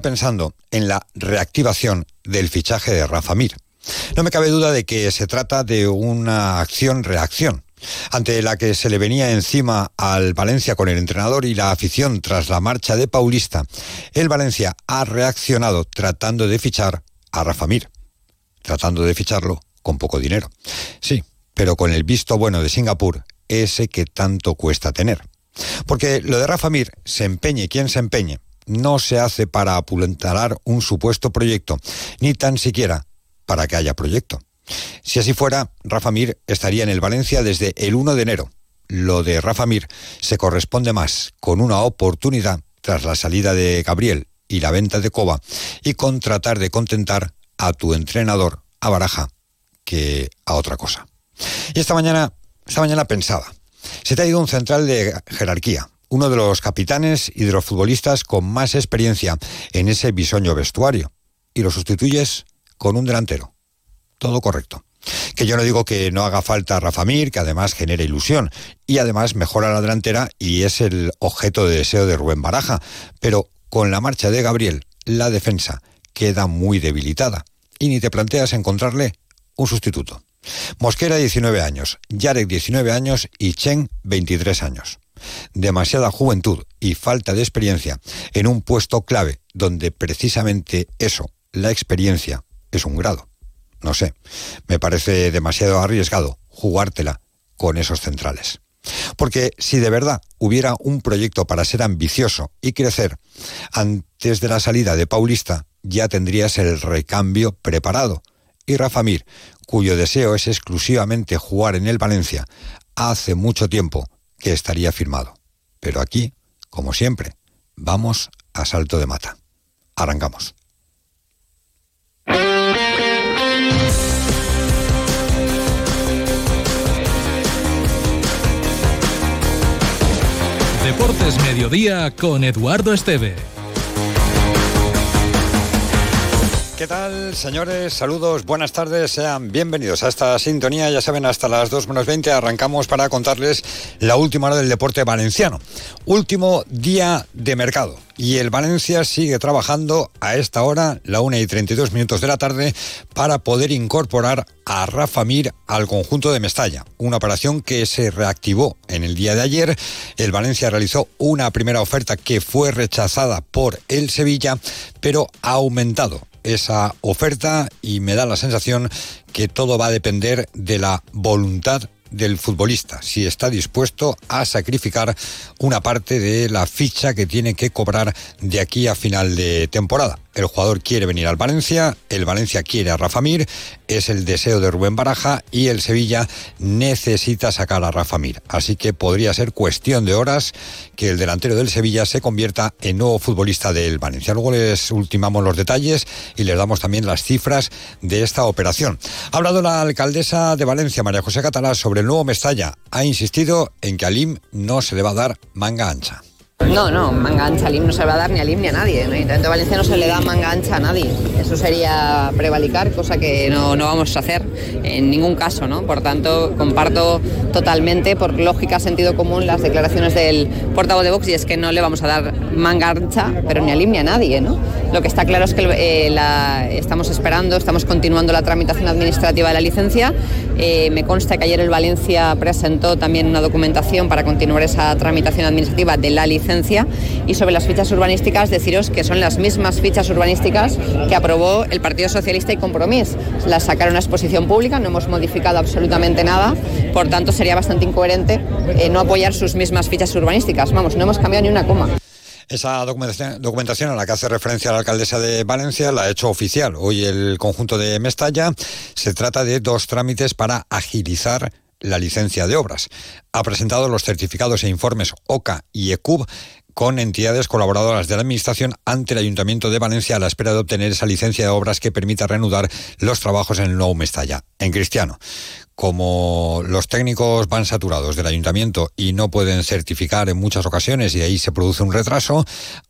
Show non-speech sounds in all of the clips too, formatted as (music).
pensando en la reactivación del fichaje de Rafa Mir. No me cabe duda de que se trata de una acción-reacción, ante la que se le venía encima al Valencia con el entrenador y la afición tras la marcha de Paulista. El Valencia ha reaccionado tratando de fichar a Rafa Mir, tratando de ficharlo con poco dinero. Sí, pero con el visto bueno de Singapur, ese que tanto cuesta tener. Porque lo de Rafa Mir, se empeñe quien se empeñe, no se hace para apulentar un supuesto proyecto, ni tan siquiera para que haya proyecto. Si así fuera, Rafa Mir estaría en el Valencia desde el 1 de enero. Lo de Rafa Mir se corresponde más con una oportunidad tras la salida de Gabriel y la venta de Coba y con tratar de contentar a tu entrenador, a Baraja, que a otra cosa. Y esta mañana, esta mañana pensaba, se te ha ido un central de jerarquía, uno de los capitanes y de los futbolistas con más experiencia en ese bisoño vestuario. Y lo sustituyes con un delantero. Todo correcto. Que yo no digo que no haga falta Rafa Mir, que además genera ilusión y además mejora la delantera y es el objeto de deseo de Rubén Baraja. Pero con la marcha de Gabriel, la defensa queda muy debilitada y ni te planteas encontrarle un sustituto. Mosquera 19 años, Yarek 19 años y Chen 23 años demasiada juventud y falta de experiencia en un puesto clave donde precisamente eso, la experiencia, es un grado. No sé, me parece demasiado arriesgado jugártela con esos centrales. Porque si de verdad hubiera un proyecto para ser ambicioso y crecer, antes de la salida de Paulista ya tendrías el recambio preparado. Y Rafa Mir, cuyo deseo es exclusivamente jugar en el Valencia, hace mucho tiempo que estaría firmado. Pero aquí, como siempre, vamos a salto de mata. Arrancamos. Deportes Mediodía con Eduardo Esteve. ¿Qué tal, señores? Saludos, buenas tardes, sean bienvenidos a esta sintonía. Ya saben, hasta las 2 menos 20 arrancamos para contarles la última hora del deporte valenciano. Último día de mercado. Y el Valencia sigue trabajando a esta hora, la 1 y 32 minutos de la tarde, para poder incorporar a Rafa Mir al conjunto de Mestalla. Una operación que se reactivó en el día de ayer. El Valencia realizó una primera oferta que fue rechazada por el Sevilla, pero ha aumentado esa oferta y me da la sensación que todo va a depender de la voluntad del futbolista, si está dispuesto a sacrificar una parte de la ficha que tiene que cobrar de aquí a final de temporada. El jugador quiere venir al Valencia, el Valencia quiere a Rafa Mir, es el deseo de Rubén Baraja y el Sevilla necesita sacar a Rafa Mir. Así que podría ser cuestión de horas que el delantero del Sevilla se convierta en nuevo futbolista del Valencia. Luego les ultimamos los detalles y les damos también las cifras de esta operación. Ha hablado la alcaldesa de Valencia, María José Catalá, sobre el nuevo Mestalla. Ha insistido en que a Lim no se le va a dar manga ancha. No, no, manga ancha a Lim no se va a dar ni a Lim ni a nadie. En el Ayuntamiento Valencia no se le da manga ancha a nadie. Eso sería prevalicar, cosa que no, no, vamos a hacer en ningún caso, ¿no? Por tanto, comparto totalmente, por lógica, sentido común, las declaraciones del portavoz de Vox y es que no le vamos a dar manga ancha, pero ni a Lim ni a nadie, ¿no? Lo que está claro es que eh, estamos esperando, estamos continuando la tramitación administrativa de la licencia. Eh, me consta que ayer el Valencia presentó también una documentación para continuar esa tramitación administrativa de la licencia y sobre las fichas urbanísticas deciros que son las mismas fichas urbanísticas que aprobó el Partido Socialista y Compromís. Las sacaron a exposición pública, no hemos modificado absolutamente nada, por tanto sería bastante incoherente eh, no apoyar sus mismas fichas urbanísticas. Vamos, no hemos cambiado ni una coma. Esa documentación, documentación, a la que hace referencia la alcaldesa de Valencia la ha hecho oficial hoy el conjunto de Mestalla. Se trata de dos trámites para agilizar la licencia de obras. Ha presentado los certificados e informes OCA y ECUB con entidades colaboradoras de la Administración ante el Ayuntamiento de Valencia a la espera de obtener esa licencia de obras que permita reanudar los trabajos en el nuevo Mestalla. En Cristiano, como los técnicos van saturados del ayuntamiento y no pueden certificar en muchas ocasiones y ahí se produce un retraso,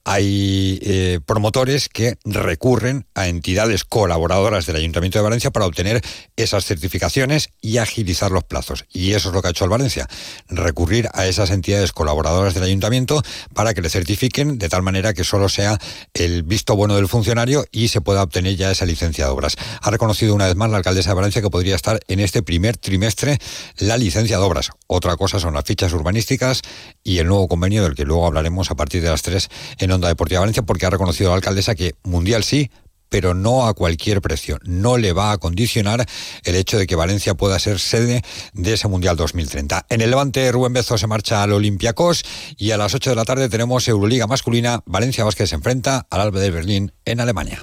hay eh, promotores que recurren a entidades colaboradoras del Ayuntamiento de Valencia para obtener esas certificaciones y agilizar los plazos. Y eso es lo que ha hecho el Valencia, recurrir a esas entidades colaboradoras del Ayuntamiento para que le certifiquen de tal manera que solo sea el visto bueno del funcionario y se pueda obtener ya esa licencia de obras. Ha reconocido una vez más la alcaldesa de Valencia que podría estar en este primer trimestre la licencia de obras. Otra cosa son las fichas urbanísticas y el nuevo convenio del que luego hablaremos a partir de las 3 en Onda Deportiva Valencia porque ha reconocido la alcaldesa que mundial sí, pero no a cualquier precio. No le va a condicionar el hecho de que Valencia pueda ser sede de ese Mundial 2030. En el Levante, Rubén Bezo se marcha al Olympiacos y a las 8 de la tarde tenemos Euroliga masculina. Valencia Vázquez se enfrenta al Alba de Berlín en Alemania.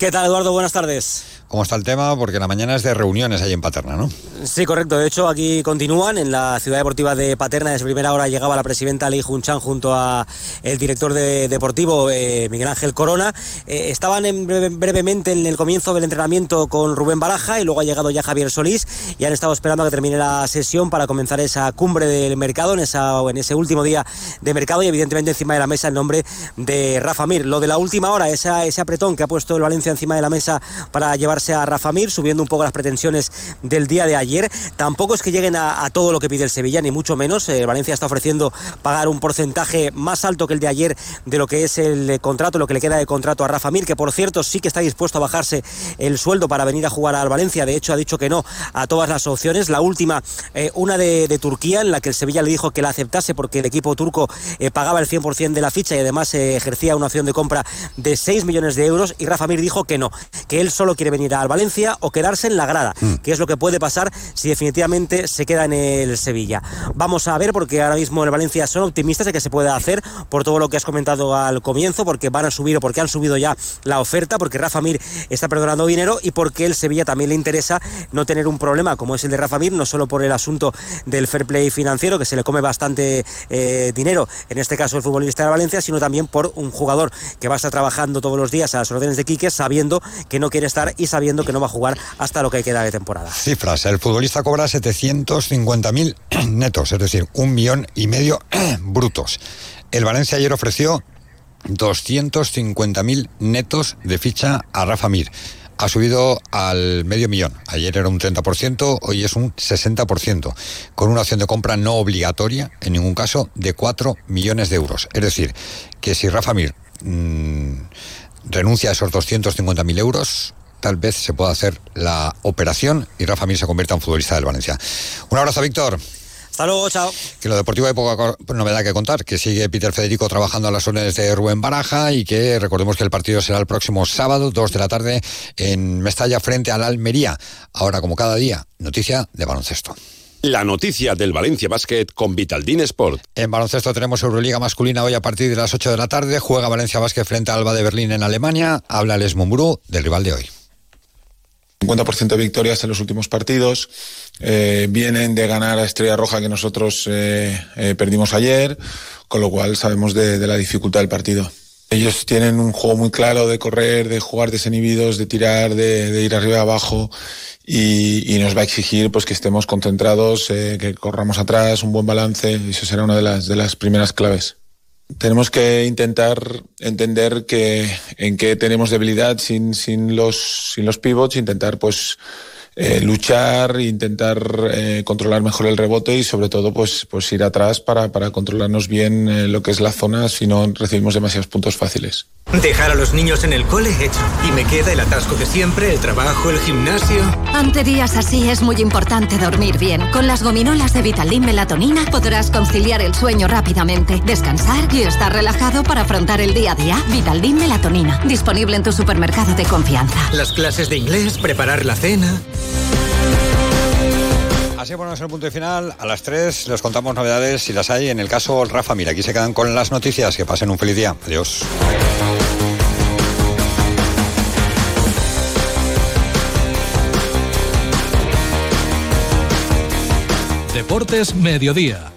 ¿Qué tal, Eduardo? Buenas tardes. ¿Cómo está el tema? Porque la mañana es de reuniones ahí en Paterna, ¿no? Sí, correcto. De hecho, aquí continúan. En la ciudad deportiva de Paterna, desde primera hora llegaba la presidenta Lei Junchan junto a el director de, deportivo eh, Miguel Ángel Corona. Eh, estaban en brevemente en el comienzo del entrenamiento con Rubén Baraja y luego ha llegado ya Javier Solís y han estado esperando a que termine la sesión para comenzar esa cumbre del mercado en, ese último día de mercado y evidentemente encima de la mesa el nombre de Rafa Mir. Lo de la última hora, ese apretón que ha puesto el Valencia encima de la mesa para a Rafa Mir, subiendo un poco las pretensiones del día de ayer. Tampoco es que lleguen a, todo lo que pide el Sevilla, ni mucho menos. El Valencia está ofreciendo pagar un porcentaje más alto que el de ayer de lo que es el contrato, lo que le queda de contrato a Rafa Mir, que por cierto sí que está dispuesto a bajarse el sueldo para venir a jugar al Valencia. De hecho, ha dicho que no a todas las opciones. La última, eh, una de, Turquía, en la que el Sevilla le dijo que la aceptase porque el equipo turco eh, pagaba el 100% de la ficha y además eh, ejercía una opción de compra de 6 millones de euros. Y Rafa Mir dijo que no, que él solo quiere venir al Valencia o quedarse en la grada, mm. que es lo que puede pasar si definitivamente se queda en el Sevilla. Vamos a ver, porque ahora mismo el Valencia son optimistas de que se pueda hacer por todo lo que has comentado al comienzo, porque van a subir o porque han subido ya la oferta, porque Rafa Mir está perdonando dinero y porque el Sevilla también le interesa no tener un problema como es el de Rafa Mir, no solo por el asunto del fair play financiero, que se le come bastante eh, dinero, en este caso el futbolista de Valencia, sino también por un jugador que va a estar trabajando todos los días a las órdenes de Quique, sabiendo que no quiere estar y sabiendo que no va a jugar hasta lo que queda de temporada. Cifras, el futbolista cobra 750.000 (clears throat) netos, es decir, un millón y medio (clears throat) brutos. El Valencia ayer ofreció 250.000 netos de ficha a Rafa Mir. Ha subido al medio millón. Ayer era un 30%, hoy es un 60%, con una opción de compra no obligatoria, en ningún caso, de 4 millones de euros. Es decir, que si Rafa Mir mm, renuncia a esos 250.000 euros, tal vez se pueda hacer la operación y Rafa Mir se convierta en futbolista del Valencia. Un abrazo, Víctor. Hasta luego, chao. Que lo deportivo hay poca novedad que contar, que sigue Peter Federico trabajando a las órdenes de Rubén Baraja y que recordemos que el partido será el próximo sábado, 2 de la tarde, en Mestalla frente al Almería. Ahora, como cada día, noticia de baloncesto. La noticia del Valencia Basket con Vitaldin Sport. En baloncesto tenemos Euroliga masculina hoy a partir de las 8 de la tarde. Juega Valencia Basket frente a Alba de Berlín en Alemania. Habla Les Mumbrú del rival de hoy. 50% de victorias en los últimos partidos. Eh, vienen de ganar a Estrella Roja que nosotros eh, eh, perdimos ayer, con lo cual sabemos de, la dificultad del partido. Ellos tienen un juego muy claro de correr, de jugar desinhibidos, de tirar, de, ir arriba y abajo y, nos va a exigir pues que estemos concentrados, que corramos atrás, un buen balance y eso será una de las, de las primeras claves tenemos que intentar entender que en qué tenemos debilidad sin, sin los sin los pivots, intentar pues eh, luchar, intentar eh, controlar mejor el rebote y sobre todo pues, pues ir atrás para, para controlarnos bien eh, lo que es la zona si no recibimos demasiados puntos fáciles. Dejar a los niños en el cole hecho. Y me queda el atasco de siempre, el trabajo, el gimnasio. Ante días así es muy importante dormir bien. Con las gominolas de Vitaldin Melatonina podrás conciliar el sueño rápidamente, descansar y estar relajado para afrontar el día a día. Vitaldin Melatonina. Disponible en tu supermercado de confianza. Las clases de inglés, preparar la cena. Así ponemos el punto final. A las 3 les contamos novedades si las hay. En el caso Rafa, mira, aquí se quedan con las noticias. Que pasen un feliz día. Adiós. Deportes Mediodía